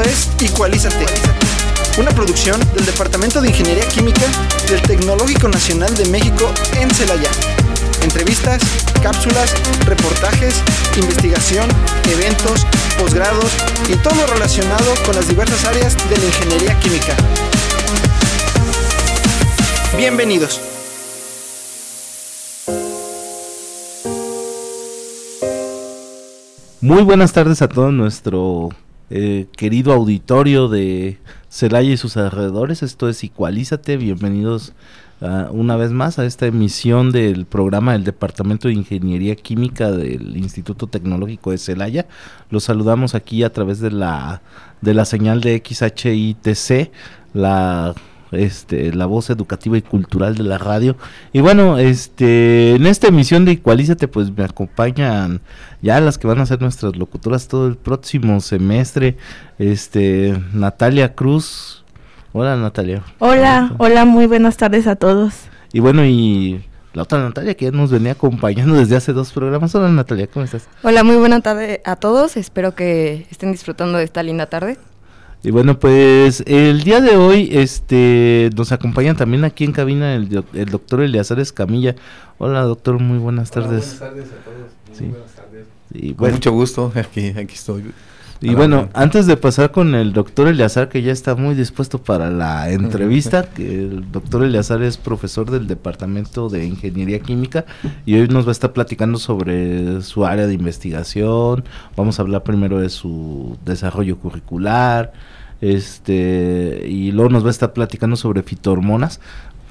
Es Igualízate, una producción del Departamento de Ingeniería Química del Tecnológico Nacional de México en Celaya. Entrevistas, cápsulas, reportajes, investigación, eventos, posgrados y todo lo relacionado con las diversas áreas de la ingeniería química. Bienvenidos. Muy buenas tardes a todo nuestro eh, querido auditorio de Celaya y sus alrededores. Esto es Igualízate. Bienvenidos una vez más a esta emisión del programa del Departamento de Ingeniería Química del Instituto Tecnológico de Celaya. Los saludamos aquí a través de la, de la señal de XHITC, la este, la voz educativa y cultural de la radio. Y bueno, este, en esta emisión de Igualízate, pues me acompañan ya las que van a ser nuestras locutoras todo el próximo semestre. Este, Natalia Cruz. Hola Natalia. Hola, hola, muy buenas tardes a todos. Y bueno, y la otra Natalia que ya nos venía acompañando desde hace dos programas. Hola Natalia, ¿cómo estás? Hola, muy buena tarde a todos. Espero que estén disfrutando de esta linda tarde. Y bueno, pues el día de hoy este nos acompañan también aquí en cabina el, el doctor Eleazar Escamilla. Hola doctor, muy buenas tardes. buenas tardes a todos. Sí. Muy buenas tardes. Y Con mucho gusto, aquí, aquí estoy. y bueno, antes de pasar con el doctor Eleazar, que ya está muy dispuesto para la entrevista, que el doctor Eleazar es profesor del Departamento de Ingeniería Química y hoy nos va a estar platicando sobre su área de investigación. Vamos a hablar primero de su desarrollo curricular, este y luego nos va a estar platicando sobre fitohormonas.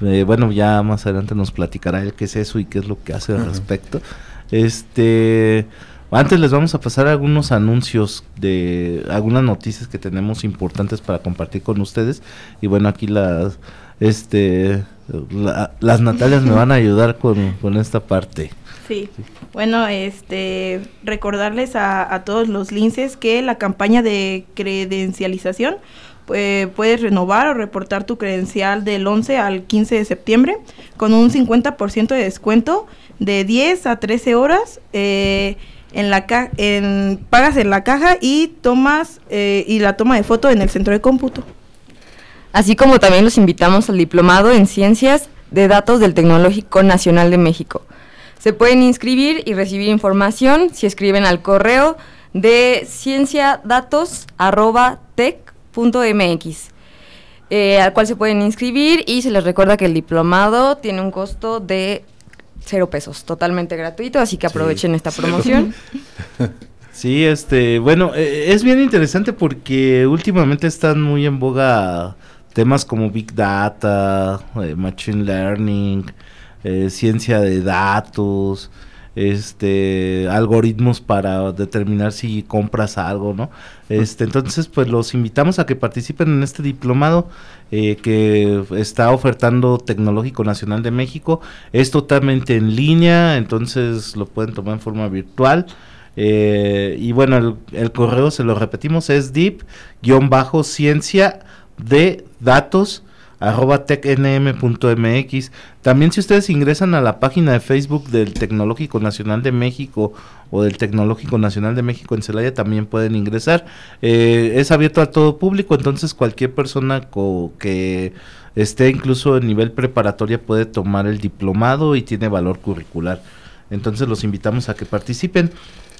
Eh, bueno, ya más adelante nos platicará él qué es eso y qué es lo que hace al respecto. Este, antes les vamos a pasar algunos anuncios de algunas noticias que tenemos importantes para compartir con ustedes y bueno, aquí las este la- las Natalias me van a ayudar con, con esta parte. Sí, bueno, este, recordarles a, a todos los linces que la campaña de credencialización pues, puedes renovar o reportar tu credencial del 11 al 15 de septiembre con un 50% de descuento de 10 a 13 horas. eh, en la ca en, pagas en la caja y tomas eh, y la toma de foto en el centro de cómputo. Así como también los invitamos al diplomado en Ciencias de Datos del Tecnológico Nacional de México. Se pueden inscribir y recibir información si escriben al correo de cienciadatos.tec.mx, eh, al cual se pueden inscribir y se les recuerda que el diplomado tiene un costo de cero pesos, totalmente gratuito, así que aprovechen esta promoción. Sí, este, bueno, eh, es bien interesante porque últimamente están muy en boga temas como Big Data, eh, Machine Learning, eh, ciencia de datos, este, algoritmos para determinar si compras algo, ¿no? Este, entonces, pues los invitamos a que participen en este diplomado eh, que está ofertando Tecnológico Nacional de México. Es totalmente en línea, entonces lo pueden tomar en forma virtual. Eh, y bueno, el, correo se lo repetimos, es deep-ciencia de datos arroba tecnm.mx. También si ustedes ingresan a la página de Facebook del Tecnológico Nacional de México o del Tecnológico Nacional de México en Celaya también pueden ingresar. Eh, es abierto a todo público, entonces cualquier persona que esté incluso en nivel preparatoria puede tomar el diplomado y tiene valor curricular. Entonces los invitamos a que participen.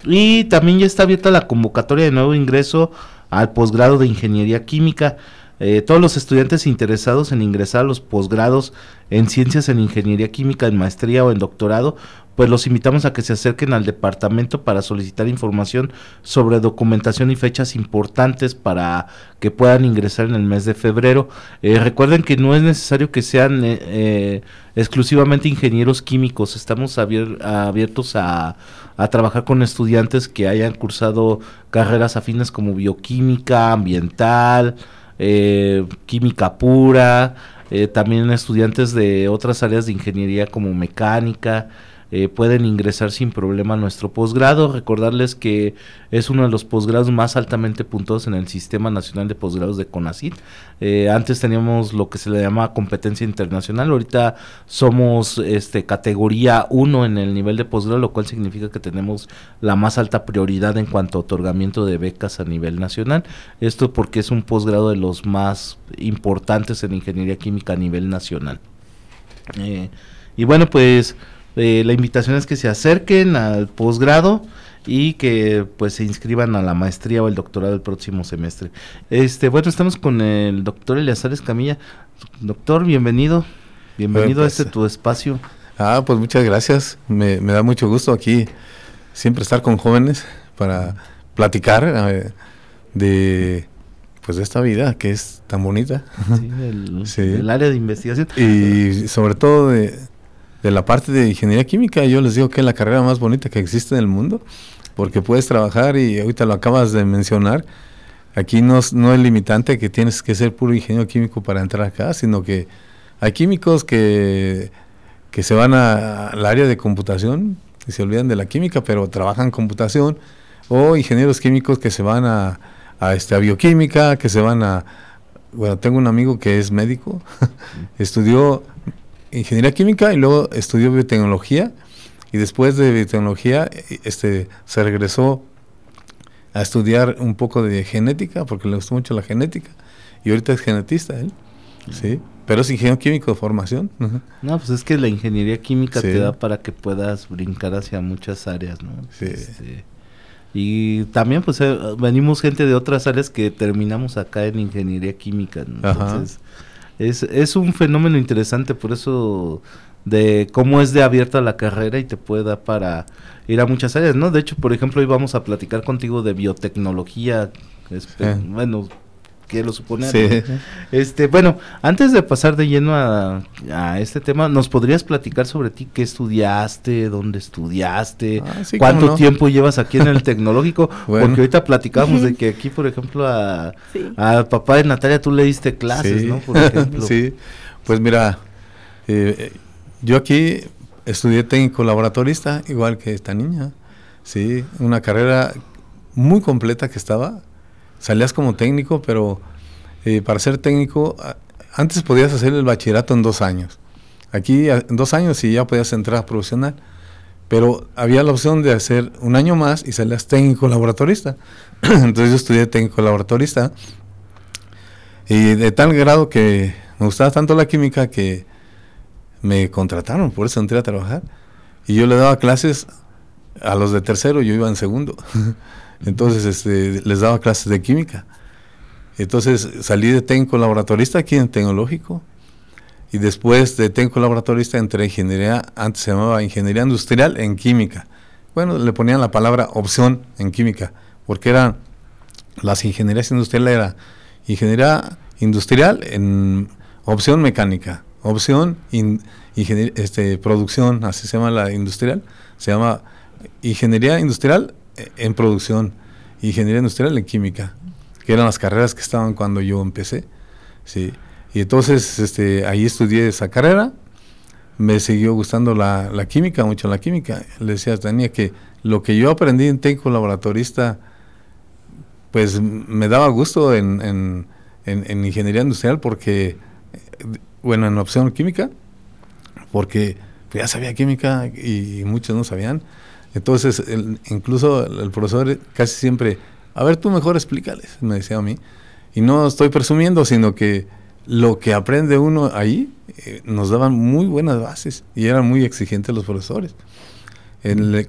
Y también ya está abierta la convocatoria de nuevo ingreso al posgrado de Ingeniería Química. Eh, todos los estudiantes interesados en ingresar a los posgrados en Ciencias en Ingeniería Química, en maestría o en doctorado, pues los invitamos a que se acerquen al departamento para solicitar información sobre documentación y fechas importantes para que puedan ingresar en el mes de febrero. Eh, recuerden que no es necesario que sean eh, eh, exclusivamente ingenieros químicos, estamos abier- abiertos a trabajar con estudiantes que hayan cursado carreras afines como bioquímica, ambiental, eh, química pura, eh, también estudiantes de otras áreas de ingeniería como mecánica. Eh, pueden ingresar sin problema a nuestro posgrado. Recordarles que es uno de los posgrados más altamente puntuados en el Sistema Nacional de Posgrados de CONACYT. Eh, antes teníamos lo que se le llama competencia internacional, ahorita somos este categoría 1 en el nivel de posgrado, lo cual significa que tenemos la más alta prioridad en cuanto a otorgamiento de becas a nivel nacional. Esto porque es un posgrado de los más importantes en ingeniería química a nivel nacional. Eh, y bueno, pues eh, la invitación es que se acerquen al posgrado y que pues se inscriban a la maestría o el doctorado el próximo semestre. Este, bueno, estamos con el doctor Eleazar Escamilla. Doctor, bienvenido. Bienvenido a este tu espacio. Ah, pues muchas gracias. Me, da mucho gusto aquí siempre estar con jóvenes para platicar eh, de pues de esta vida que es tan bonita. Sí, el área de investigación. Y sobre todo de, de la parte de ingeniería química, yo les digo que es la carrera más bonita que existe en el mundo, porque puedes trabajar y ahorita lo acabas de mencionar, aquí no, no es limitante que tienes que ser puro ingeniero químico para entrar acá, sino que hay químicos que, que se van al área de computación y se olvidan de la química, pero trabajan computación, o ingenieros químicos que se van a, este, a bioquímica, que se van a... Bueno, tengo un amigo que es médico, estudió ingeniería química y luego estudió biotecnología y después de biotecnología este, se regresó a estudiar un poco de genética porque le gustó mucho la genética y ahorita es genetista él, sí, pero es ingeniero químico de formación. No, pues es que la ingeniería química te da para que puedas brincar hacia muchas áreas, ¿no? Sí. Este, y también pues eh, venimos gente de otras áreas que terminamos acá en ingeniería química, ¿no? Entonces, es, es un fenómeno interesante, por eso de cómo es de abierta la carrera y te puede dar para ir a muchas áreas, ¿no? De hecho, por ejemplo, hoy vamos a platicar contigo de biotecnología, este, bueno, quiero suponer. Este, bueno, antes de pasar de lleno a, este tema, ¿nos podrías platicar sobre ti? ¿Qué estudiaste? ¿Dónde estudiaste? Ah, ¿Cuánto tiempo llevas aquí en el tecnológico? Porque ahorita platicamos de que aquí, por ejemplo, a, papá de Natalia tú le diste clases, ¿no? Por ejemplo. sí, pues mira, eh, yo aquí estudié técnico laboratorista, igual que esta niña. Sí, una carrera muy completa que estaba salías como técnico, pero eh, para ser técnico, antes podías hacer el bachillerato en dos años. Aquí en dos años y ya podías entrar a profesional. Pero había la opción de hacer un año más y salías técnico laboratorista. Entonces yo estudié técnico laboratorista. Y de tal grado que me gustaba tanto la química que me contrataron, por eso entré a trabajar. Y yo le daba clases a los de tercero, yo iba en segundo. Entonces este, les daba clases de química. Entonces salí de técnico laboratorista aquí en Tecnológico y después de técnico laboratorista entré en ingeniería, antes se llamaba ingeniería industrial en química. Bueno, le ponían la palabra opción en química, porque eran las ingenierías industriales era ingeniería industrial en opción mecánica, opción este, producción, así se llama la industrial, se llama ingeniería industrial en producción, ingeniería industrial en química, que eran las carreras que estaban cuando yo empecé. Sí. Y entonces este, ahí estudié esa carrera, me siguió gustando la, la química, mucho la química. Le decía a Tania que lo que yo aprendí en técnico laboratorista, pues me daba gusto en, en, en, ingeniería industrial porque, bueno, en opción química, porque ya sabía química y muchos no sabían. Entonces, incluso el, profesor casi siempre, a ver, tú mejor explícales, me decía a mí. Y no estoy presumiendo, sino que lo que aprende uno ahí eh, nos daban muy buenas bases y eran muy exigentes los profesores.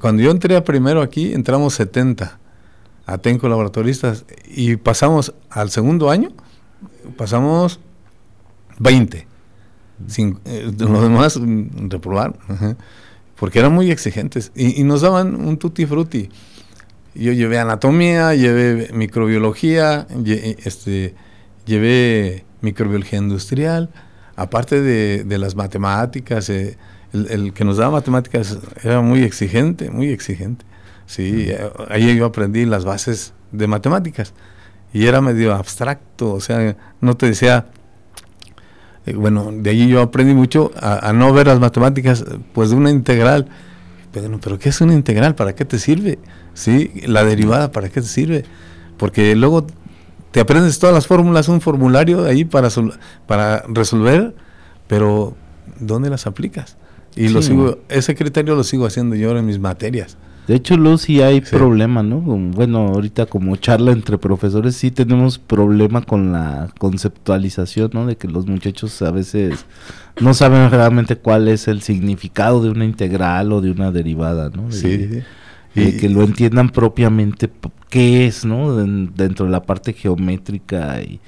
cuando yo entré primero aquí, entramos 70 a TENCO laboratoristas y pasamos al segundo año, pasamos 20. Sin, eh, los demás mm, reprobaron porque eran muy exigentes y, nos daban un tutti frutti. Yo llevé anatomía, llevé microbiología, este, llevé microbiología industrial, aparte de, las matemáticas, eh, el, que nos daba matemáticas era muy exigente, muy exigente. Sí, eh, ahí yo aprendí las bases de matemáticas y era medio abstracto, o sea, no te decía eh, bueno, de allí yo aprendí mucho a, no ver las matemáticas pues de una integral, Bueno, pero ¿qué es una integral? ¿Para qué te sirve? ¿Sí? La derivada, ¿para qué te sirve? Porque luego te aprendes todas las fórmulas, un formulario ahí para, para resolver, pero ¿dónde las aplicas? Y lo sigo, ese criterio lo sigo haciendo yo en mis materias. De hecho, Lucy, hay problema, ¿no? Bueno, ahorita como charla entre profesores sí tenemos problema con la conceptualización, ¿no? De que los muchachos a veces no saben realmente cuál es el significado de una integral o de una derivada, ¿no? sí. y, que lo entiendan propiamente qué es, ¿no? dentro de la parte geométrica y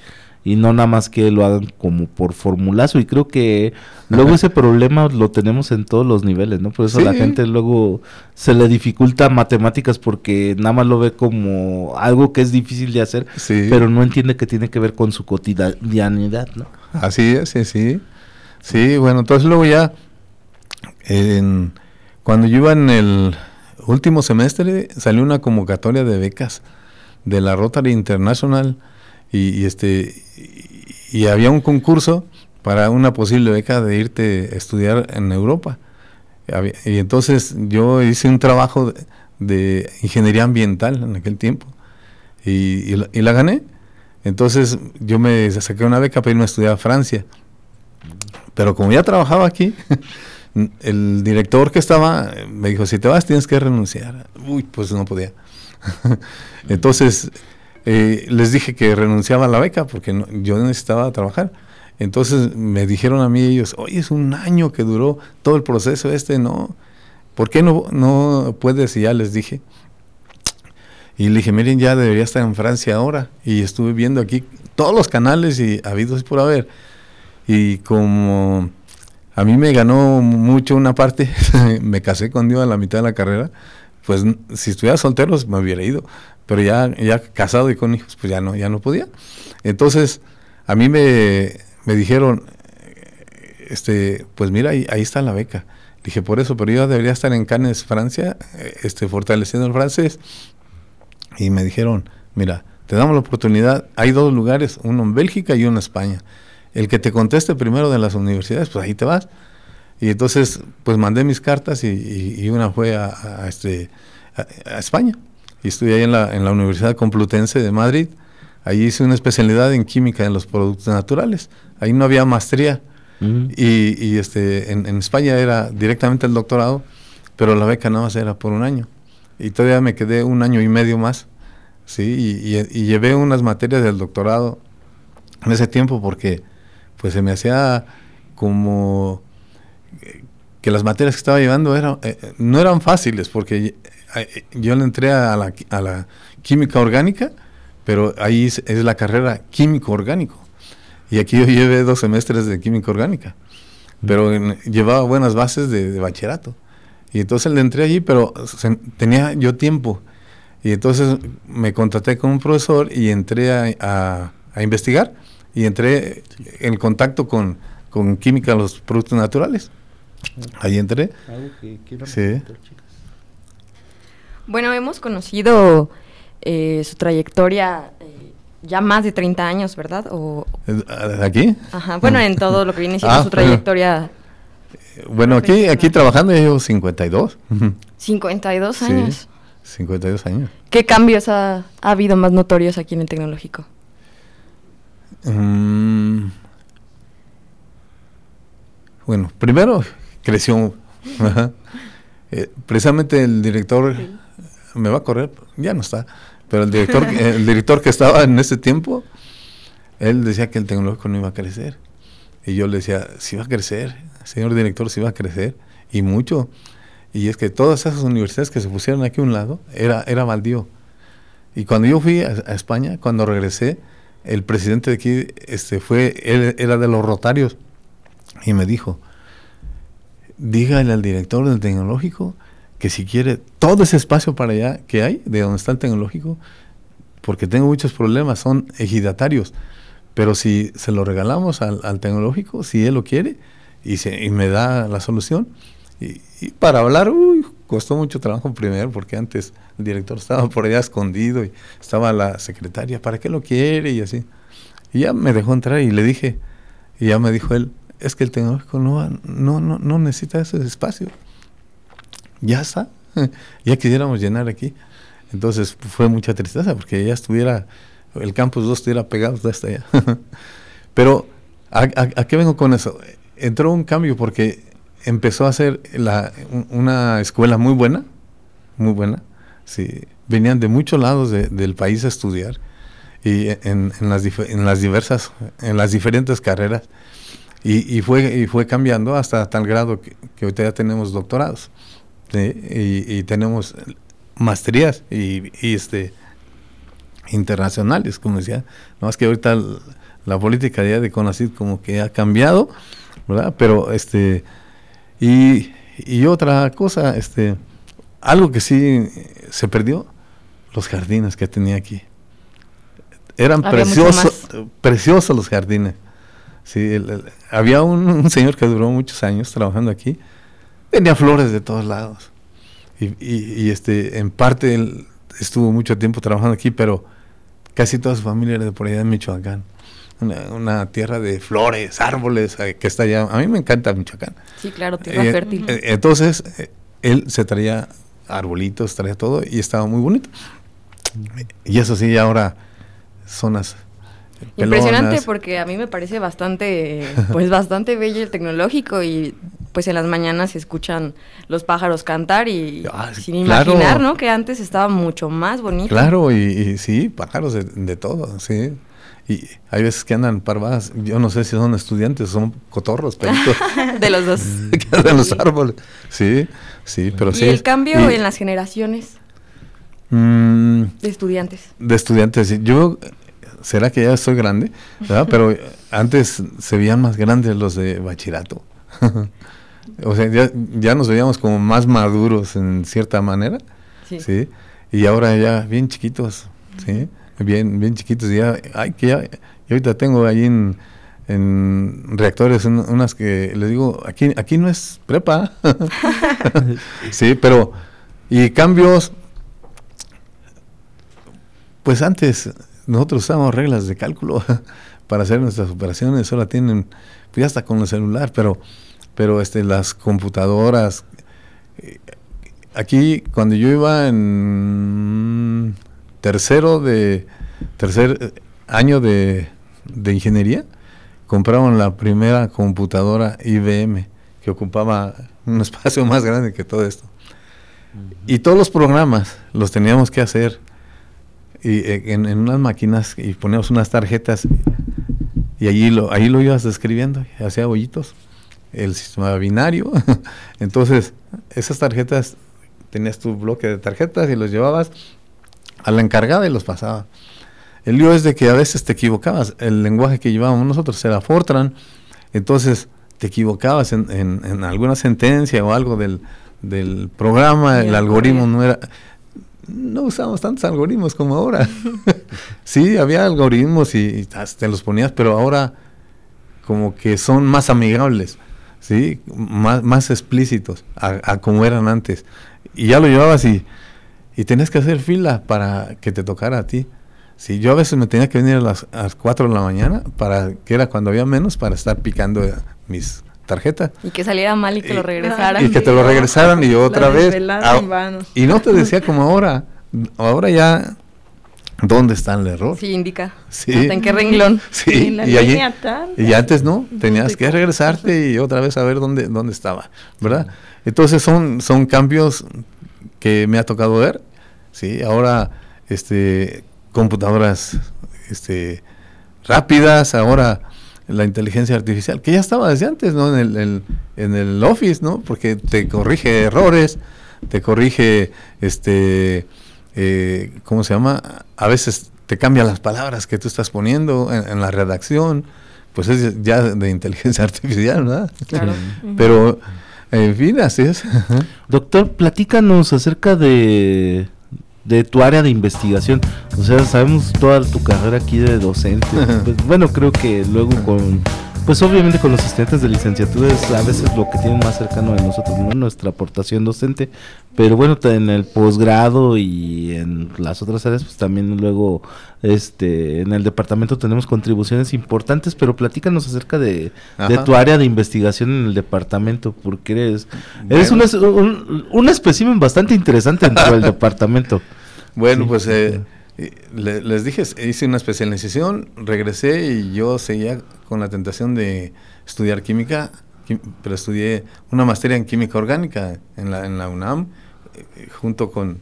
y no nada más que lo hagan como por formulazo. Y creo que luego ese problema lo tenemos en todos los niveles, ¿no? Por eso la gente luego se le dificulta matemáticas porque nada más lo ve como algo que es difícil de hacer, pero no entiende que tiene que ver con su cotidianidad, ¿no? Así es, sí, sí. Sí, bueno, entonces luego ya, cuando yo iba en el último semestre, salió una convocatoria de becas de la Rotary International y, este y había un concurso para una posible beca de irte a estudiar en Europa. Y entonces yo hice un trabajo de, ingeniería ambiental en aquel tiempo y, la, gané. Entonces yo me saqué una beca para irme a estudiar a Francia. Pero como ya trabajaba aquí, el director que estaba me dijo, si te vas tienes que renunciar. Uy, pues no podía. Entonces eh, les dije que renunciaba a la beca porque yo necesitaba trabajar. Entonces me dijeron a mí ellos, oye, es un año que duró todo el proceso este, ¿no? ¿Por qué no, no puedes? Y ya les dije. Y le dije, miren, ya debería estar en Francia ahora. Y estuve viendo aquí todos los canales y habidos por haber. Y como a mí me ganó mucho una parte, me casé con Dios a la mitad de la carrera, pues si estuviera soltero me hubiera ido pero ya, ya casado y con hijos, pues ya no, ya no podía. Entonces, a mí me, dijeron, este, pues mira, ahí, ahí, está la beca. Dije, por eso, pero yo debería estar en Cannes, Francia, este, fortaleciendo el francés. Y me dijeron, mira, te damos la oportunidad, hay dos lugares, uno en Bélgica y uno en España. El que te conteste primero de las universidades, pues ahí te vas. Y entonces, pues mandé mis cartas y, una fue a, este, a España y estudié ahí en la, en la Universidad Complutense de Madrid. Ahí hice una especialidad en química en los productos naturales. Ahí no había maestría. y, y, este, en, España era directamente el doctorado, pero la beca nada más era por un año. Y todavía me quedé un año y medio más. ¿sí? Y, y, llevé unas materias del doctorado en ese tiempo porque pues se me hacía como que las materias que estaba llevando eran, eh, no eran fáciles porque yo le entré a la, a la química orgánica, pero ahí es, la carrera químico-orgánico. Y aquí yo llevé dos semestres de química orgánica, pero llevaba buenas bases de, bachillerato. Y entonces le entré allí, pero tenía yo tiempo. Y entonces me contraté con un profesor y entré a, a, investigar y entré en contacto con, con química de los productos naturales. Ahí entré. sí. Bueno, hemos conocido eh, su trayectoria eh, ya más de 30 años, ¿verdad? O, ¿Aquí? Ajá, bueno, en todo lo que viene siendo ah, su trayectoria. Bueno, aquí, aquí trabajando llevo 52. 52 años. 52 años. ¿Qué cambios ha, habido más notorios aquí en el tecnológico? Mm. bueno, primero creció. Eh, precisamente el director me va a correr, ya no está. Pero el director, el director que estaba en ese tiempo, él decía que el tecnológico no iba a crecer. Y yo le decía, sí va a crecer, señor director, sí va a crecer, y mucho. Y es que todas esas universidades que se pusieron aquí a un lado, era, era baldío. Y cuando yo fui a, España, cuando regresé, el presidente de aquí este, fue, él era de los rotarios, y me dijo, dígale al director del tecnológico que si quiere todo ese espacio para allá que hay, de donde está el tecnológico, porque tengo muchos problemas, son ejidatarios, pero si se lo regalamos al, tecnológico, si él lo quiere y me da la solución, y, para hablar, uy, costó mucho trabajo primero, porque antes el director estaba por allá escondido y estaba la secretaria, ¿para qué lo quiere? Y así. Y ya me dejó entrar y le dije, y ya me dijo él, es que el tecnológico no, no, no, no necesita ese espacio ya está, ya quisiéramos llenar aquí. Entonces fue mucha tristeza porque ya estuviera, el campus 2 estuviera pegado hasta allá. Pero, ¿a, qué vengo con eso? Entró un cambio porque empezó a ser la, una escuela muy buena, muy buena, sí, venían de muchos lados del país a estudiar y en, las, en las diversas, en las diferentes carreras. Y, fue, y fue cambiando hasta tal grado que, que ahorita ya tenemos doctorados y, tenemos maestrías y, este internacionales, como decía. No más que ahorita la política ya de CONACYT como que ha cambiado, ¿verdad? Pero este y, y otra cosa, este algo que sí se perdió, los jardines que tenía aquí. Eran preciosos, preciosos los jardines. Sí, había un, señor que duró muchos años trabajando aquí. Tenía flores de todos lados. Y, y, este, en parte él estuvo mucho tiempo trabajando aquí, pero casi toda su familia era de por allá de Michoacán. Una, tierra de flores, árboles, eh, que está allá. A mí me encanta Michoacán. Sí, claro, tierra eh, fértil. Eh, entonces, él se traía arbolitos, traía todo y estaba muy bonito. Y eso sí, ahora zonas Impresionante porque a mí me parece bastante, pues bastante bello el tecnológico y pues en las mañanas se escuchan los pájaros cantar y ah, sin imaginar, ¿no? Que antes estaba mucho más bonito. Claro, y, sí, pájaros de, todo, sí. Y hay veces que andan parvadas, yo no sé si son estudiantes, son cotorros, peritos. de los dos. de los árboles. Sí, sí, pero sí. ¿Y el cambio en las generaciones? Mm. de estudiantes. De estudiantes, Yo será que ya estoy grande, Pero antes se veían más grandes los de bachillerato. o sea, ya, nos veíamos como más maduros en cierta manera, sí. Y ahora ya bien chiquitos, ¿sí? Bien, bien chiquitos. Ya, ay, que ya, y ahorita tengo ahí en, reactores unas que les digo, aquí, aquí no es prepa. sí, pero, y cambios, pues antes nosotros usamos reglas de cálculo para hacer nuestras operaciones, ahora tienen, pues ya hasta con el celular, pero, pero este, las computadoras, eh, aquí cuando yo iba en tercero de, tercer año de, de ingeniería, compraron la primera computadora IBM que ocupaba un espacio más grande que todo esto. Y todos los programas los teníamos que hacer y, eh, en, unas máquinas y poníamos unas tarjetas y allí lo, ahí lo ibas escribiendo, hacía hoyitos, el sistema binario. Entonces, esas tarjetas, tenías tu bloque de tarjetas y los llevabas a la encargada y los pasaba. El lío es de que a veces te equivocabas. El lenguaje que llevábamos nosotros era Fortran, entonces te equivocabas en, en, alguna sentencia o algo del, del programa, el algoritmo no era no usamos tantos algoritmos como ahora. sí, había algoritmos y, te los ponías, pero ahora como que son más amigables, sí, más, más explícitos a, como eran antes. Y ya lo llevabas y, y tenías que hacer fila para que te tocara a ti. Sí, yo a veces me tenía que venir a las, a las 4 de la mañana, para que era cuando había menos, para estar picando mis tarjeta. Y que saliera mal y que lo regresaran. Y que te lo regresaran y otra vez. y no te decía como ahora. Ahora ya. ¿Dónde está el error? Sí, indica. Sí. en qué renglón? Sí, y, allí, y antes no, tenías que regresarte y otra vez a ver dónde, dónde estaba, ¿verdad? Entonces son, son cambios que me ha tocado ver, ¿sí? Ahora, este, computadoras, este, rápidas, ahora la inteligencia artificial, que ya estaba desde antes, ¿no? En el, en el Office, ¿no? Porque te corrige errores, te corrige, este, eh, ¿cómo se llama? A veces te cambia las palabras que tú estás poniendo en, la redacción, pues es ya de inteligencia artificial, ¿verdad? Claro. Pero, en fin, así es. Doctor, platícanos acerca de de tu área de investigación. O sea, sabemos toda tu carrera aquí de docente. Pues, bueno, creo que luego con pues obviamente con los estudiantes de licenciatura es a veces lo que tienen más cercano de nosotros, ¿no? Nuestra aportación docente, pero bueno, en el posgrado y en las otras áreas, pues también luego, este, en el departamento tenemos contribuciones importantes, pero platícanos acerca de, tu área de investigación en el departamento, porque eres, eres un, un, un espécimen bastante interesante dentro del departamento. Bueno, pues eh, les dije, hice una especialización, regresé y yo seguía con la tentación de estudiar química, pero estudié una materia en química orgánica en la, en la UNAM, eh, junto con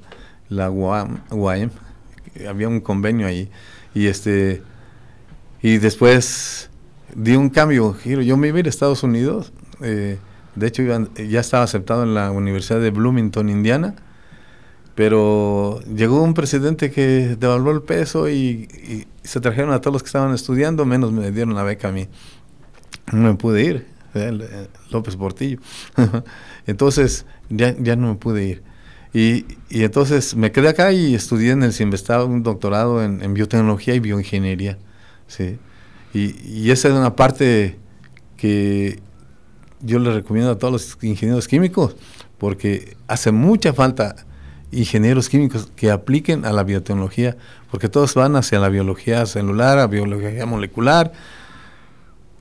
la UAM, había un convenio ahí, y este y después di un cambio, giro, yo me iba a ir a Estados Unidos, eh, de hecho ya estaba aceptado en la Universidad de Bloomington, Indiana, pero llegó un presidente que devaluó el peso y, se trajeron a todos los que estaban estudiando, menos me dieron la beca a mí. No me pude ir, eh, López Portillo. entonces ya, ya no me pude ir. Y, y, entonces me quedé acá y estudié en el CIMBESTAD un doctorado en, biotecnología y bioingeniería. ¿sí? Y, y, esa es una parte que yo le recomiendo a todos los ingenieros químicos, porque hace mucha falta ingenieros químicos que apliquen a la biotecnología, porque todos van hacia la biología celular, a biología molecular.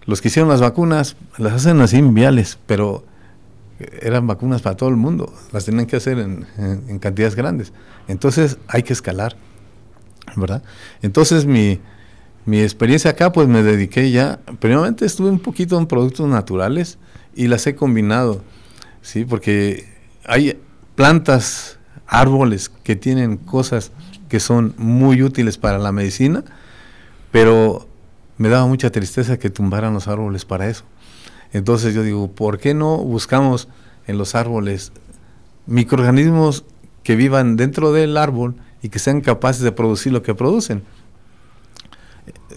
Los que hicieron las vacunas las hacen así viales, pero eran vacunas para todo el mundo, las tenían que hacer en, cantidades grandes. Entonces hay que escalar, ¿verdad? Entonces mi, mi experiencia acá, pues me dediqué ya, primeramente estuve un poquito en productos naturales y las he combinado, ¿sí? Porque hay plantas árboles que tienen cosas que son muy útiles para la medicina, pero me daba mucha tristeza que tumbaran los árboles para eso. Entonces yo digo, ¿por qué no buscamos en los árboles microorganismos que vivan dentro del árbol y que sean capaces de producir lo que producen?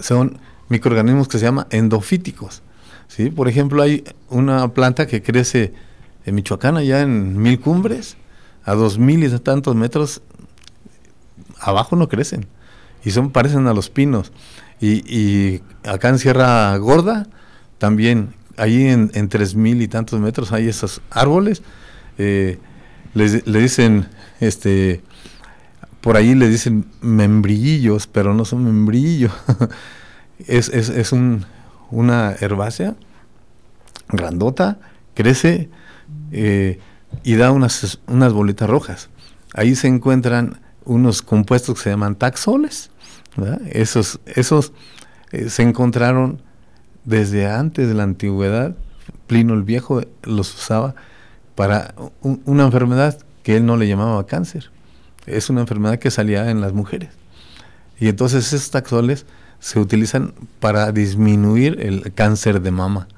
Son microorganismos que se llaman endofíticos. ¿sí? Por ejemplo, hay una planta que crece en Michoacán, allá en Mil Cumbres, a dos mil y tantos metros abajo no crecen. Y son parecen a los pinos. Y, acá en Sierra Gorda también ahí en, tres mil y tantos metros hay esos árboles. Eh, le, dicen este por ahí le dicen membrillillos pero no son membrillos. Es, es, es un, una herbácea grandota crece eh, y da unas, unas bolitas rojas. Ahí se encuentran unos compuestos que se llaman taxoles. Esos, esos eh, se encontraron desde antes de la antigüedad. Plino el Viejo los usaba para una enfermedad que él no le llamaba cáncer. Es una enfermedad que salía en las mujeres. Y entonces esos taxoles se utilizan para disminuir el cáncer de mama.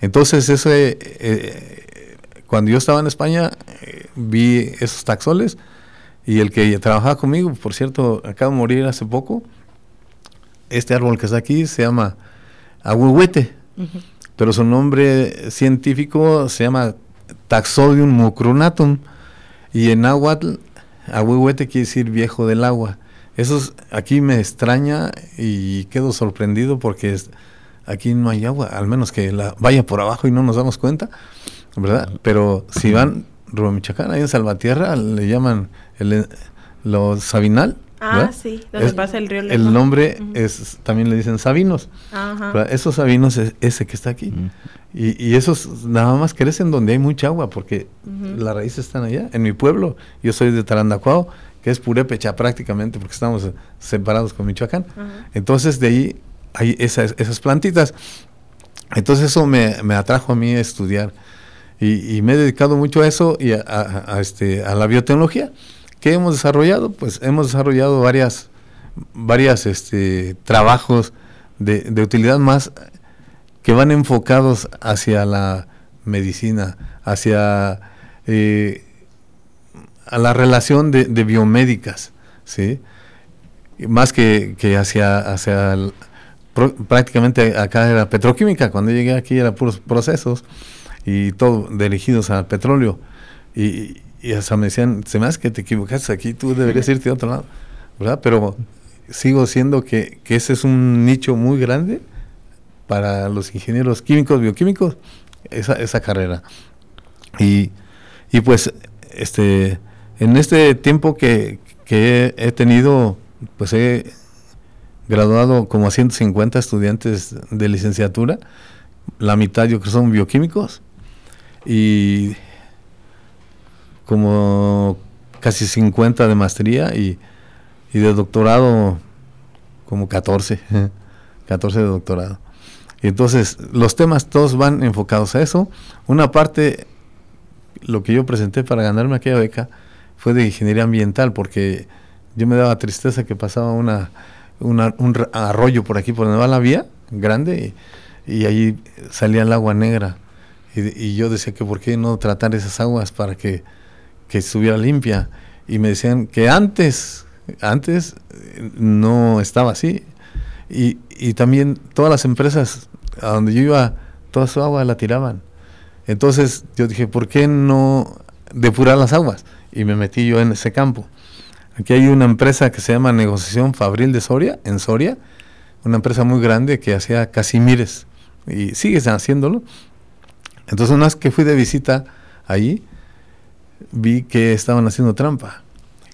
Entonces eso eh, cuando yo estaba en España, eh, vi esos taxoles y el que trabajaba conmigo, por cierto, acaba de morir hace poco, este árbol que está aquí se llama ahuehuete, pero su nombre científico se llama Taxodium mucronatum y en náhuatl ahuehuete quiere decir viejo del agua. Eso aquí me extraña y quedo sorprendido porque aquí no hay agua, al menos que la vaya por abajo y no nos damos cuenta. ¿Verdad? Pero si van rumbo Michoacán, ahí en Salvatierra, le llaman el, los Sabinal. Ah, sí, donde pasa el río El nombre es, también le dicen Sabinos. Esos Sabinos es ese que está aquí. y, y, esos nada más crecen donde hay mucha agua, porque las raíces están allá. En mi pueblo, yo soy de Tarandacuao, que es purépecha prácticamente, porque estamos separados con Michoacán. Entonces de ahí hay esas, esas plantitas. Entonces eso me, me atrajo a mí a estudiar y, me he dedicado mucho a eso y a, este, a la biotecnología. ¿Qué hemos desarrollado? Pues hemos desarrollado varias, varias este, trabajos de, de utilidad más que van enfocados hacia la medicina, hacia eh, a la relación de, biomédicas, ¿sí? Más que, que hacia, hacia prácticamente acá era petroquímica, cuando llegué aquí era puros procesos, y todo dirigidos al petróleo. Y, y hasta me decían, se me hace que te equivocaste aquí, tú deberías irte a otro lado, ¿verdad? Pero sigo siendo que, que ese es un nicho muy grande para los ingenieros químicos, bioquímicos, esa, esa carrera. Y, y pues, este, en este tiempo que, que he tenido, pues he graduado como a 150 estudiantes de licenciatura, la mitad yo creo son bioquímicos, y como casi 50 de maestría y, y de doctorado como 14, 14 de doctorado. Y entonces los temas todos van enfocados a eso. Una parte, lo que yo presenté para ganarme aquella beca fue de ingeniería ambiental, porque yo me daba tristeza que pasaba una, un arroyo por aquí, por donde va la vía grande, y, y ahí salía el agua negra. Y, y, yo decía que por qué no tratar esas aguas para que, que estuviera limpia. Y me decían que antes, antes no estaba así. Y, y también todas las empresas a donde yo iba, toda su agua la tiraban. Entonces yo dije, ¿por qué no depurar las aguas? Y me metí yo en ese campo. Aquí hay una empresa que se llama Negociación Fabril de Soria, en Soria, una empresa muy grande que hacía casimires y sigue haciéndolo. Entonces una vez que fui de visita allí, vi que estaban haciendo trampa,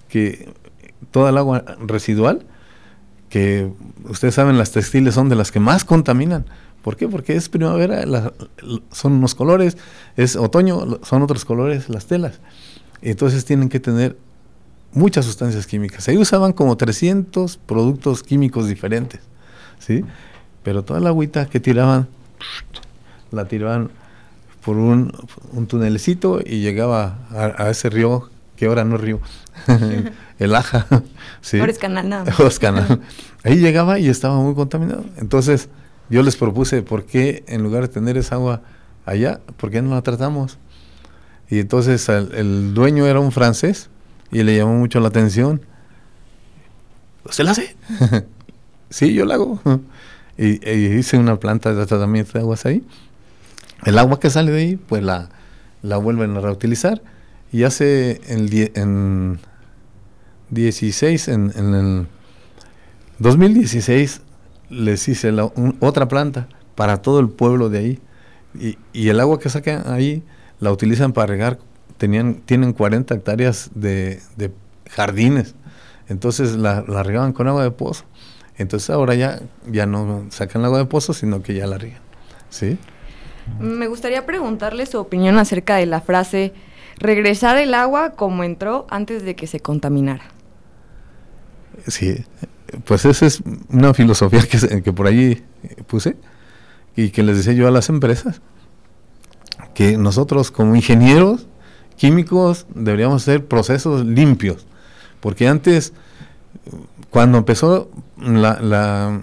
que toda el agua residual, que ustedes saben las textiles son de las que más contaminan. ¿Por qué? Porque es primavera, son unos colores, es otoño, son otros colores las telas. Entonces tienen que tener muchas sustancias químicas. Ahí usaban como 300 productos químicos diferentes, ¿sí? Pero toda la agüita que tiraban, la tiraban por un, un tunelecito y llegaba a, a, ese río, que ahora no es río, el Aja. ¿sí? Ahora es canal, nada Ahora es canal. Ahí llegaba y estaba muy contaminado. Entonces yo les propuse, ¿por qué en lugar de tener esa agua allá, por qué no la tratamos? Y entonces el, el dueño era un francés y le llamó mucho la atención. ¿Usted la hace? sí, yo la hago. y, y hice una planta de tratamiento de aguas ahí el agua que sale de ahí, pues la, la vuelven a reutilizar. Y hace en, en 16, en, el 2016, les hice la, otra planta para todo el pueblo de ahí. Y, y, el agua que sacan ahí la utilizan para regar. Tenían, tienen 40 hectáreas de, de jardines. Entonces la, la, regaban con agua de pozo. Entonces ahora ya, ya no sacan agua de pozo, sino que ya la riegan. ¿Sí? Me gustaría preguntarle su opinión acerca de la frase regresar el agua como entró antes de que se contaminara. Sí, pues esa es una filosofía que, que por ahí puse y que les decía yo a las empresas, que nosotros como ingenieros químicos deberíamos hacer procesos limpios, porque antes, cuando empezó la, la,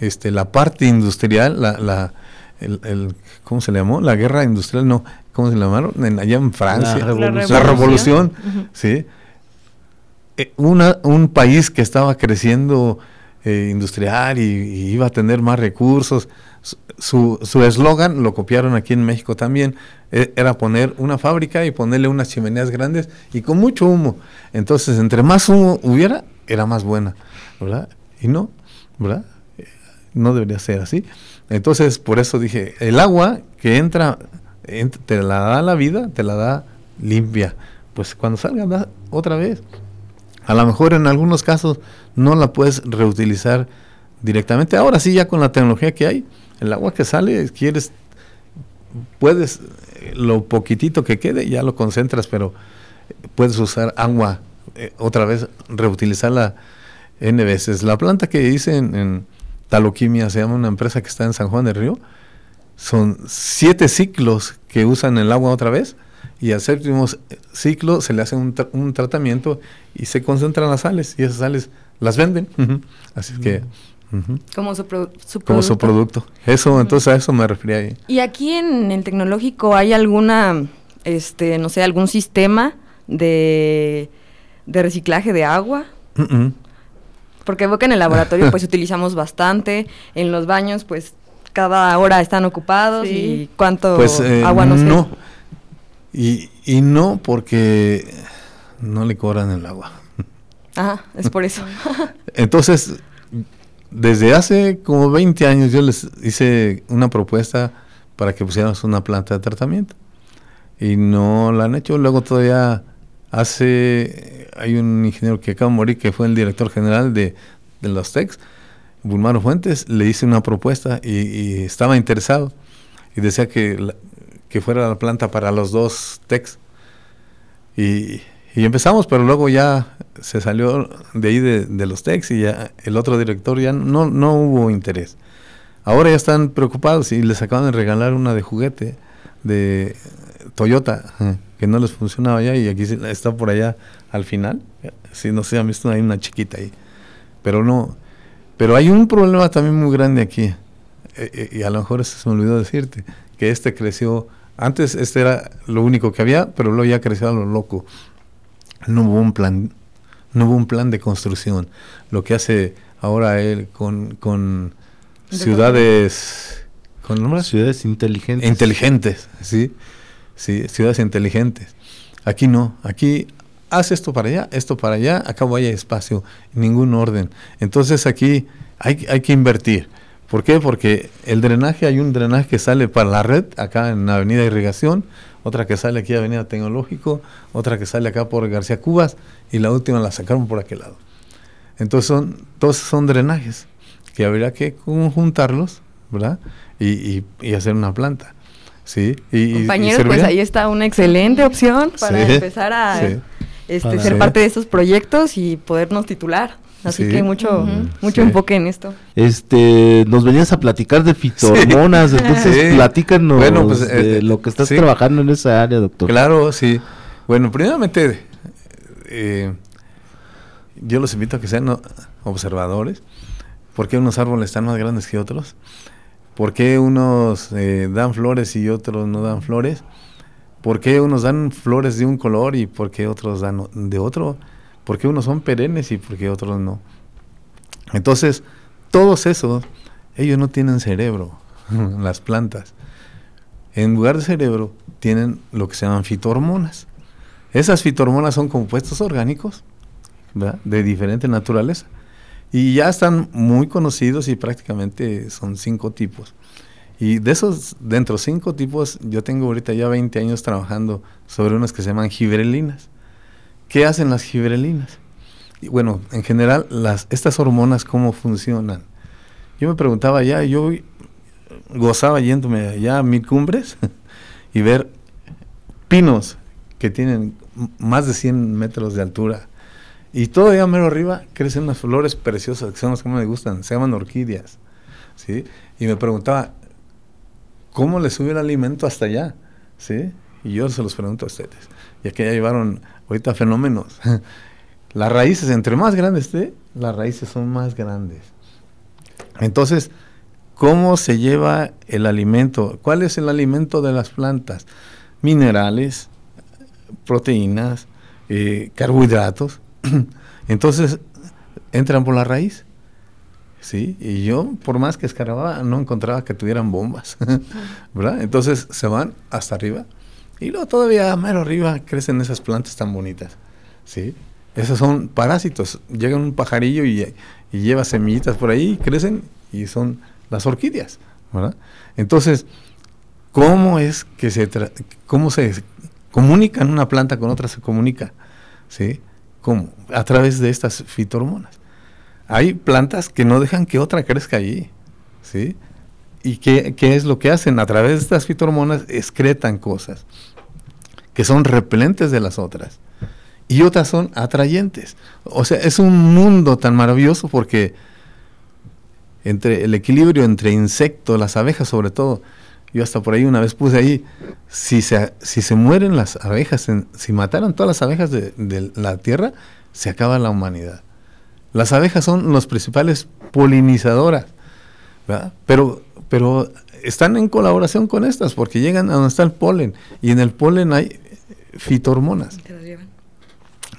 este, parte industrial, la el, el, ¿cómo se le llamó? La guerra industrial, no, ¿cómo se le llamaron? En, allá en Francia. La revolución. La revolución, uh -huh. ¿sí? Eh, una, un país que estaba creciendo eh, industrial y, y, iba a tener más recursos. Su eslogan, su lo copiaron aquí en México también, eh, era poner una fábrica y ponerle unas chimeneas grandes y con mucho humo. Entonces, entre más humo hubiera, era más buena, ¿verdad? Y no, ¿verdad? No debería ser así. Entonces, por eso dije, el agua que entra, ent te la da la vida, te la da limpia. Pues cuando salga, da otra vez. A lo mejor en algunos casos no la puedes reutilizar directamente. Ahora sí, ya con la tecnología que hay, el agua que sale, quieres, puedes, lo poquitito que quede, ya lo concentras, pero puedes usar agua eh, otra vez, reutilizarla N veces. La planta que hice en, en Taloquimia se llama una empresa que está en San Juan del Río. Son siete ciclos que usan el agua otra vez y al séptimo ciclo se le hace un, tra un tratamiento y se concentran las sales y esas sales las venden. Uh -huh. Así uh -huh. que... Uh -huh. Como su, pro su, Como su producto. Eso, entonces a eso me refería ahí. ¿Y aquí en el tecnológico hay alguna, este, no sé, algún sistema de, de reciclaje de agua? Porque veo que en el laboratorio pues utilizamos bastante, en los baños pues cada hora están ocupados sí. y cuánto pues, eh, agua nos no. Y, y no porque no le cobran el agua. Ajá, es por eso. Entonces, desde hace como 20 años yo les hice una propuesta para que pusiéramos una planta de tratamiento y no la han hecho. Luego todavía hace, hay un ingeniero que acaba de morir que fue el director general de, de los TECs, Bulmaro Fuentes, le hice una propuesta y, estaba interesado y decía que, que fuera la planta para los dos TECs. Y, empezamos, pero luego ya se salió de ahí de, los TECs y ya el otro director ya no, no hubo interés. Ahora ya están preocupados y les acaban de regalar una de juguete de Toyota, que no les funcionaba ya y aquí está por allá al final. Si no se han visto, hay una chiquita ahí. Pero no, pero hay un problema también muy grande aquí. Eh, eh, y a lo mejor se me olvidó decirte, que este creció, antes este era lo único que había, pero luego ya creció a lo loco. No hubo un plan, no hubo un plan de construcción. Lo que hace ahora él con, con ciudades con ciudades inteligentes inteligentes sí sí ciudades inteligentes aquí no aquí haz esto para allá esto para allá acá vaya espacio ningún orden entonces aquí hay, hay que invertir ¿Por qué? Porque el drenaje, hay un drenaje que sale para la red, acá en Avenida Irrigación, otra que sale aquí a Avenida Tecnológico, otra que sale acá por García Cubas, y la última la sacaron por aquel lado. Entonces son, todos son drenajes que habría que conjuntarlos, ¿verdad? Y, y, hacer una planta. ¿sí? Y, Compañeros, pues ahí está una excelente opción para empezar a este, ser parte de estos proyectos y podernos titular. Así que mucho, mucho enfoque en esto. Este, nos venías a platicar de fitohormonas, entonces platícanos bueno, pues, de eh, lo que estás trabajando en esa área, doctor. Claro, sí. Bueno, primeramente, eh, yo los invito a que sean observadores ¿Por qué unos árboles están más grandes que otros? ¿Por qué unos eh, dan flores y otros no dan flores? ¿Por qué unos dan flores de un color y por qué otros dan de otro? ¿Por qué unos son perennes y por qué otros no? Entonces, todos esos, ellos no tienen cerebro, las plantas. En lugar de cerebro, tienen lo que se llaman fitohormonas. Esas fitohormonas son compuestos orgánicos de diferente naturaleza y ya están muy conocidos y prácticamente son cinco tipos. Y de esos, dentro de cinco tipos, yo tengo ahorita ya 20 años trabajando sobre unas que se llaman gibrelinas. ¿Qué hacen las gibrelinas? Y bueno, en general, las, estas hormonas, ¿cómo funcionan? Yo me preguntaba ya, yo gozaba yéndome allá a mil cumbres y ver pinos que tienen más de 100 metros de altura y todavía mero arriba crecen unas flores preciosas, que son las que me gustan, se llaman orquídeas. ¿sí? Y me preguntaba, ¿cómo le sube el alimento hasta allá? ¿Sí? Y yo se los pregunto a ustedes. Y aquí ya llevaron ahorita fenómenos. las raíces, entre más grandes esté, las raíces son más grandes. Entonces, ¿cómo se lleva el alimento? ¿Cuál es el alimento de las plantas? Minerales, proteínas, eh, carbohidratos. Entonces, entran por la raíz. ¿Sí? Y yo, por más que escarbaba, no encontraba que tuvieran bombas, ¿verdad? Entonces se van hasta arriba y luego todavía más arriba crecen esas plantas tan bonitas, ¿sí? Esos son parásitos. Llega un pajarillo y, lleva semillitas por ahí, crecen y son las orquídeas, ¿verdad? Entonces, ¿cómo es que se, cómo se comunica una planta con otra? Se comunica, ¿sí? ¿Cómo? A través de estas fitohormonas. Hay plantas que no dejan que otra crezca allí, ¿sí? ¿Y qué, es lo que hacen? A través de estas fitohormonas excretan cosas que son repelentes de las otras y otras son atrayentes. O sea, es un mundo tan maravilloso porque entre el equilibrio entre insectos, las abejas sobre todo, yo hasta por ahí una vez puse ahí, si se, si se mueren las abejas, si mataran todas las abejas de, la tierra, se acaba la humanidad. Las abejas son los principales polinizadoras, Pero, pero están en colaboración con estas porque llegan a donde está el polen y en el polen hay fitohormonas.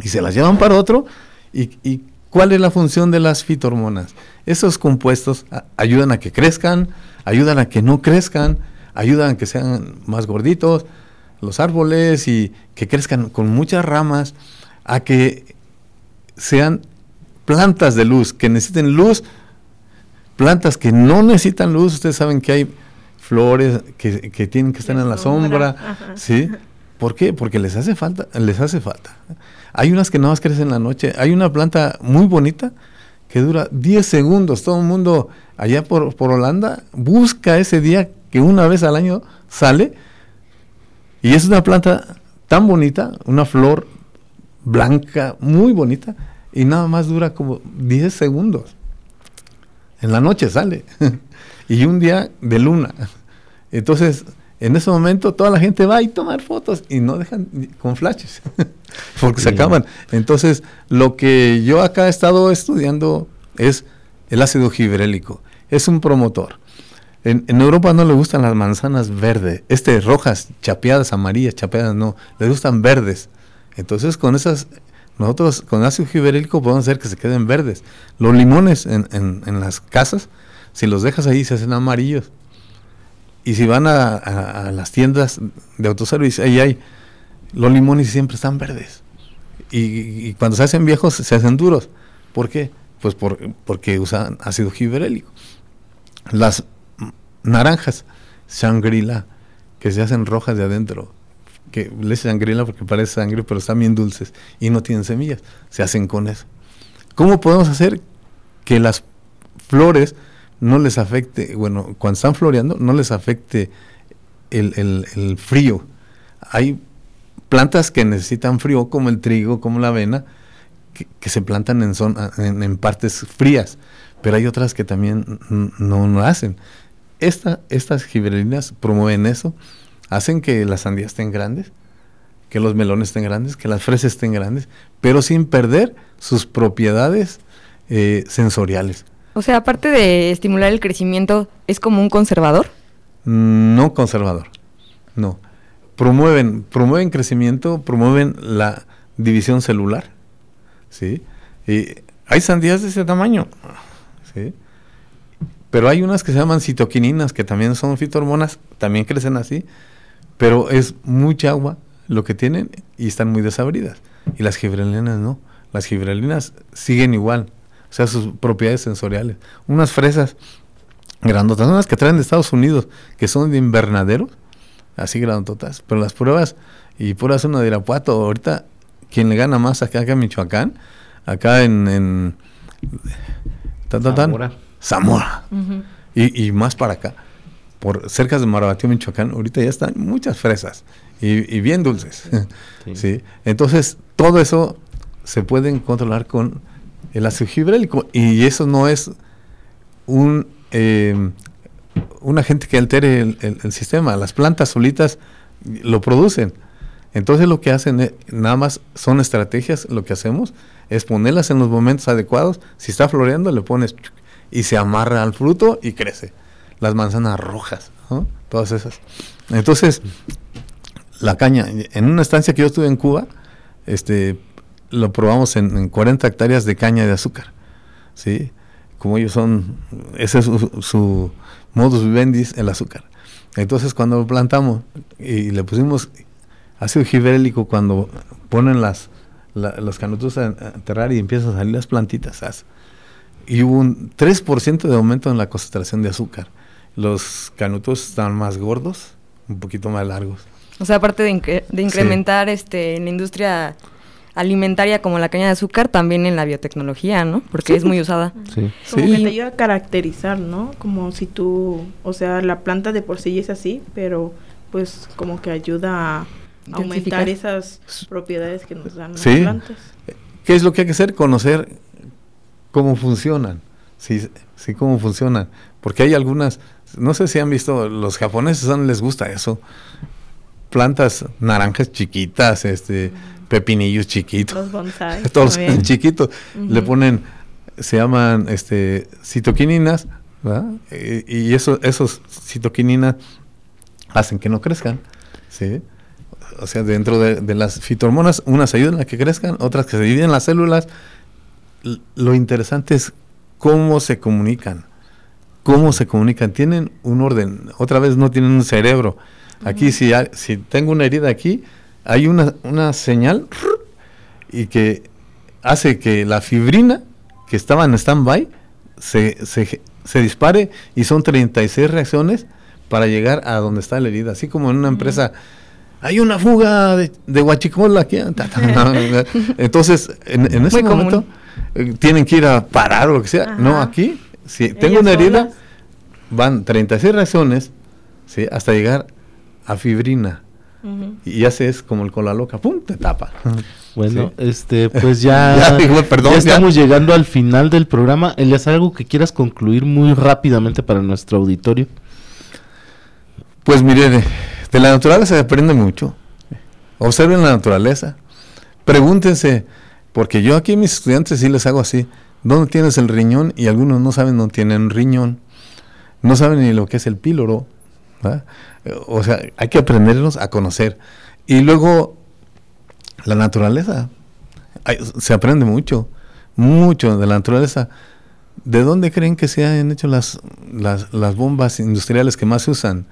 Y se las llevan para otro. ¿Y, y cuál es la función de las fitohormonas? Esos compuestos ayudan a que crezcan, ayudan a que no crezcan, ayudan a que sean más gorditos los árboles y que crezcan con muchas ramas, a que sean plantas de luz, que necesiten luz plantas que no necesitan luz, ustedes saben que hay flores que, que tienen que estar en la sombra, ¿sí? ¿Por qué? Porque les hace falta, les hace falta. Hay unas que no más crecen en la noche. Hay una planta muy bonita que dura 10 segundos. Todo el mundo allá por, por Holanda busca ese día que una vez al año sale. Y es una planta tan bonita, una flor blanca, muy bonita, y nada más dura como 10 segundos. En la noche sale. y un día de luna. Entonces, en ese momento toda la gente va y tomar fotos y no dejan con flashes, porque se acaban. Entonces, lo que yo acá he estado estudiando es el ácido gibrélico. Es un promotor. En, Europa no le gustan las manzanas verdes, este rojas, chapeadas, amarillas, chapeadas, no, le gustan verdes. Entonces, con esas, nosotros con ácido gibrélico podemos hacer que se queden verdes. Los limones en, en las casas, si los dejas ahí, se hacen amarillos y si van a, las tiendas de autoservicio, ahí hay, los limones siempre están verdes. Y, cuando se hacen viejos, se hacen duros. ¿Por qué? Pues por, porque usan ácido gibrélico. Las naranjas, Shangri-La, que se hacen rojas de adentro, que les Shangri-La porque parece sangre, pero están bien dulces y no tienen semillas, se hacen con eso. ¿Cómo podemos hacer que las flores no les afecte, bueno, cuando están floreando, no les afecte el, frío. Hay plantas que necesitan frío, como el trigo, como la avena, que, se plantan en, zona, en, partes frías, pero hay otras que también no lo hacen. Esta, estas gibrelinas promueven eso, hacen que las sandías estén grandes, que los melones estén grandes, que las fresas estén grandes, pero sin perder sus propiedades eh, sensoriales. O sea, aparte de estimular el crecimiento, ¿es como un conservador? No conservador, no. Promueven, promueven crecimiento, promueven la división celular, ¿sí? Y hay sandías de ese tamaño, ¿sí? Pero hay unas que se llaman citoquininas, que también son fitohormonas, también crecen así, pero es mucha agua lo que tienen y están muy desabridas. Y las gibrelinas no. Las gibrelinas siguen igual, o sea, sus propiedades sensoriales. Unas fresas grandotas, unas que traen de Estados Unidos, que son de invernadero, así grandotas, pero las pruebas, y pruebas una de Irapuato, ahorita quien le gana más acá, acá en Michoacán, acá en, en Zamora, Zamora. y, más para acá, por cerca de Marabatío, Michoacán, ahorita ya están muchas fresas y, bien dulces. sí. Entonces, todo eso se pueden controlar con el ácido gibrélico. Y eso no es un, eh, un agente que altere el, sistema. Las plantas solitas lo producen. Entonces lo que hacen nada más son estrategias, lo que hacemos es ponerlas en los momentos adecuados. Si está floreando, le pones y se amarra al fruto y crece. Las manzanas rojas, todas esas. Entonces, la caña, en una estancia que yo estuve en Cuba, este, lo probamos en, 40 hectáreas de caña de azúcar, ¿sí? Como ellos son, ese es su, modus vivendi, el azúcar. Entonces cuando lo plantamos y le pusimos ácido gibrélico, cuando ponen las, los canutos a, enterrar y empiezan a salir las plantitas, y hubo un 3% de aumento en la concentración de azúcar. Los canutos están más gordos, un poquito más largos. O sea, aparte de, de incrementar este, en la industria alimentaria como la caña de azúcar, también en la biotecnología, ¿no? Porque es muy usada. Sí. Como que te ayuda a caracterizar, ¿no? Como si tú, o sea, la planta de por sí es así, pero pues como que ayuda a aumentar esas propiedades que nos dan las plantas. ¿Qué es lo que hay que hacer? Conocer cómo funcionan. Sí, sí, cómo funcionan. Porque hay algunas, no sé si han visto, los japoneses les gusta eso. Plantas naranjas chiquitas, este, pepinillos chiquitos. Los bonsai. Todos chiquitos. Le ponen, se llaman este, citoquininas, Y, eso, esos citoquininas hacen que no crezcan, ¿sí? O sea, dentro de, las fitohormonas, unas ayudan a que crezcan, otras que se dividen las células. lo interesante es cómo se comunican. Cómo se comunican. Tienen un orden. Otra vez no tienen un cerebro. Aquí, si, si tengo una herida aquí, hay una, una señal y que hace que la fibrina que estaba en stand-by se, se dispare y son 36 reacciones para llegar a donde está la herida. Así como en una empresa, hay una fuga de, de guachicola aquí. Entonces, en, en ese Muy momento, eh, tienen que ir a parar o lo que sea. No, aquí, si tengo una herida, solas. van 36 reacciones ¿sí? hasta llegar a fibrina. Y ya se es como el cola loca, ¡pum! te tapa. Bueno, Sí. este, pues ya, Ya, digo, perdón, ya ya. estamos llegando al final del programa. Elias, algo que quieras concluir muy rápidamente para nuestro auditorio. Pues mire, de, de la naturaleza se aprende mucho. Observen la naturaleza. Pregúntense, porque yo aquí a mis estudiantes sí les hago así. ¿Dónde tienes el riñón? Y algunos no saben dónde tienen riñón. No saben ni lo que es el píloro. O sea, hay que aprendernos a conocer. Y luego, la naturaleza. Se aprende mucho, mucho de la naturaleza. ¿De dónde creen que se han hecho las, las, las bombas industriales que más se usan?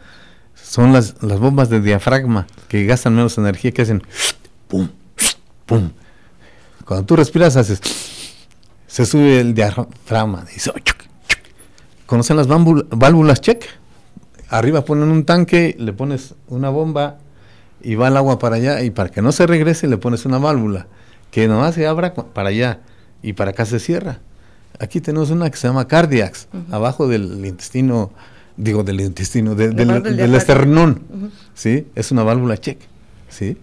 Son las, las bombas de diafragma, que gastan menos energía, que hacen pum, pum. Cuando tú respiras, haces, se sube el diafragma. Dice, chuc, chuc. ¿Conocen las válvulas check? Arriba ponen un tanque, le pones una bomba y va el agua para allá, y para que no se regrese, le pones una válvula, que nomás se abra para allá y para acá se cierra. Aquí tenemos una que se llama cardiax, abajo del intestino, digo del intestino, de- del, esternón, ¿sí? Es una válvula check, ¿sí?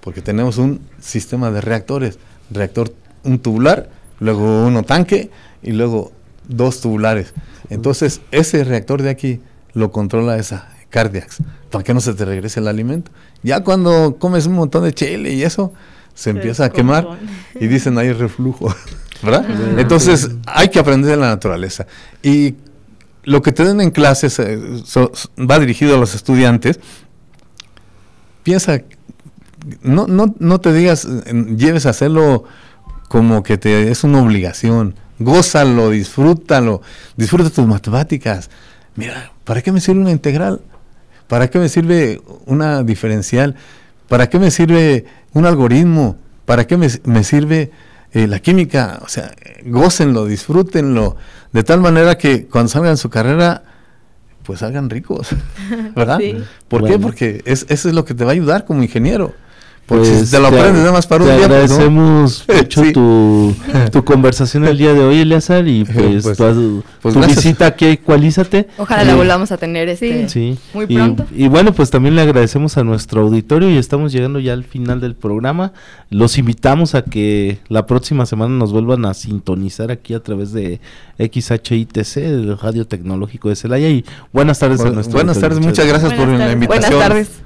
Porque tenemos un sistema de reactores, reactor, un tubular, luego uno tanque y luego dos tubulares. Entonces, ese reactor de aquí lo controla esa cardiax, para que no se te regrese el alimento. Ya cuando comes un montón de chile y eso, se empieza a quemar y dicen hay reflujo, ¿verdad? Entonces, hay que aprender de la naturaleza. Y lo que te den en clases eh, so- va dirigido a los estudiantes. Piensa, no, no, no te digas, eh, lleves a hacerlo como que te es una obligación. Gózalo, disfrútalo, disfruta tus matemáticas. Mira, ¿para qué me sirve una integral? ¿Para qué me sirve una diferencial? ¿Para qué me sirve un algoritmo? ¿Para qué me, me sirve eh, la química? O sea, gócenlo, disfrútenlo, de tal manera que cuando salgan su carrera, pues salgan ricos, ¿verdad? Sí. ¿Por qué? Porque es, eso es lo que te va a ayudar como ingeniero. Pues si te lo aprendes nada más para un te día, pues, ¿no? agradecemos mucho Sí. tu, tu conversación el día de hoy, Eleazar, y pues, Pues, tu, pues tu visita aquí a Ecualízate. Ojalá la volvamos a tener este Sí. muy pronto. y bueno, pues también le agradecemos a nuestro auditorio y estamos llegando ya al final del programa. Los invitamos a que la próxima semana nos vuelvan a sintonizar aquí a través de XHITC, el Radio Tecnológico de Celaya. Y buenas tardes a nuestro buenas auditorio. tardes, muchas gracias por la invitación. Buenas tardes.